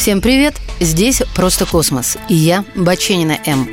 Всем привет! Здесь «Просто космос» и я, Баченина М.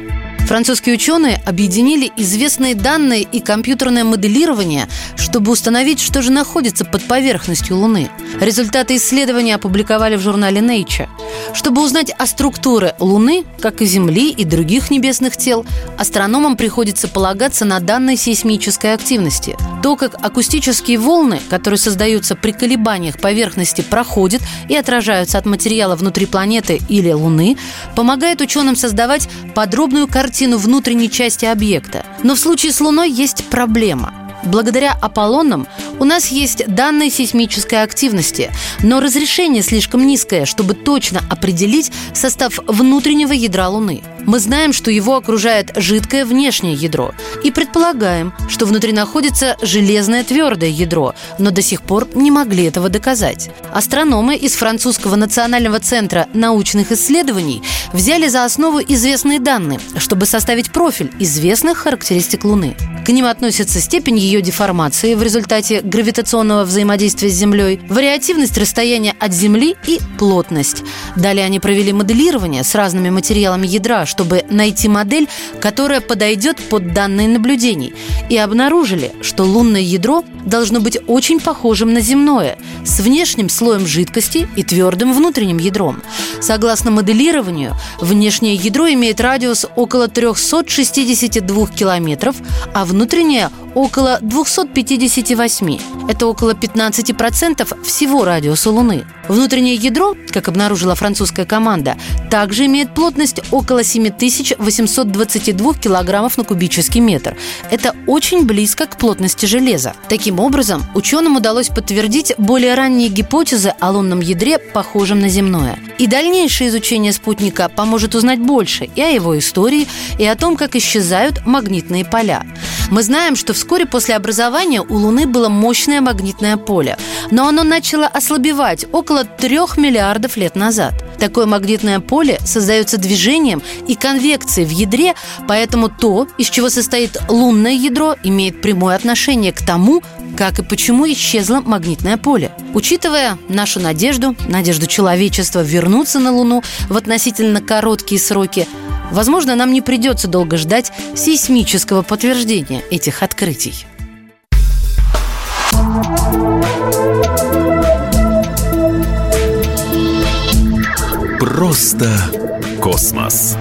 Французские ученые объединили известные данные и компьютерное моделирование, чтобы установить, что же находится под поверхностью Луны. Результаты исследования опубликовали в журнале Nature. Чтобы узнать о структуре Луны, как и Земли и других небесных тел, астрономам приходится полагаться на данные сейсмической активности. То, как акустические волны, которые создаются при колебаниях поверхности, проходят и отражаются от материала внутри планеты или Луны, помогает ученым создавать подробную картину внутренней части объекта. Но в случае с Луной есть проблема. Благодаря Аполлонам у нас есть данные сейсмической активности, но разрешение слишком низкое, чтобы точно определить состав внутреннего ядра Луны. Мы знаем, что его окружает жидкое внешнее ядро и предполагаем, что внутри находится железное твердое ядро, но до сих пор не могли этого доказать. Астрономы из Французского национального центра научных исследований взяли за основу известные данные, чтобы составить профиль известных характеристик Луны. К ним относятся степень ее деформации в результате гравитационного взаимодействия с Землей, вариативность расстояния от Земли и плотность. Далее они провели моделирование с разными материалами ядра, чтобы найти модель, которая подойдет под данные наблюдений, и обнаружили, что лунное ядро должно быть очень похожим на земное, с внешним слоем жидкости и твердым внутренним ядром. Согласно моделированию, внешнее ядро имеет радиус около 362 километров, а внутреннее около 258. Это около 15% всего радиуса Луны. Внутреннее ядро, как обнаружила французская команда, также имеет плотность около 7822 килограммов на кубический метр. Это очень близко к плотности железа. Таким образом, ученым удалось подтвердить более ранние гипотезы о лунном ядре, похожем на земное. И дальнейшее изучение спутника поможет узнать больше и о его истории, и о том, как исчезают магнитные поля. Мы знаем, что вскоре после образования у Луны было мощное магнитное поле, но оно начало ослабевать около трех миллиардов лет назад. Такое магнитное поле создается движением и конвекцией в ядре, поэтому то, из чего состоит лунное ядро, имеет прямое отношение к тому, как и почему исчезло магнитное поле. Учитывая нашу надежду, надежду человечества вернуться на Луну в относительно короткие сроки, Возможно, нам не придется долго ждать сейсмического подтверждения этих открытий. Просто космос.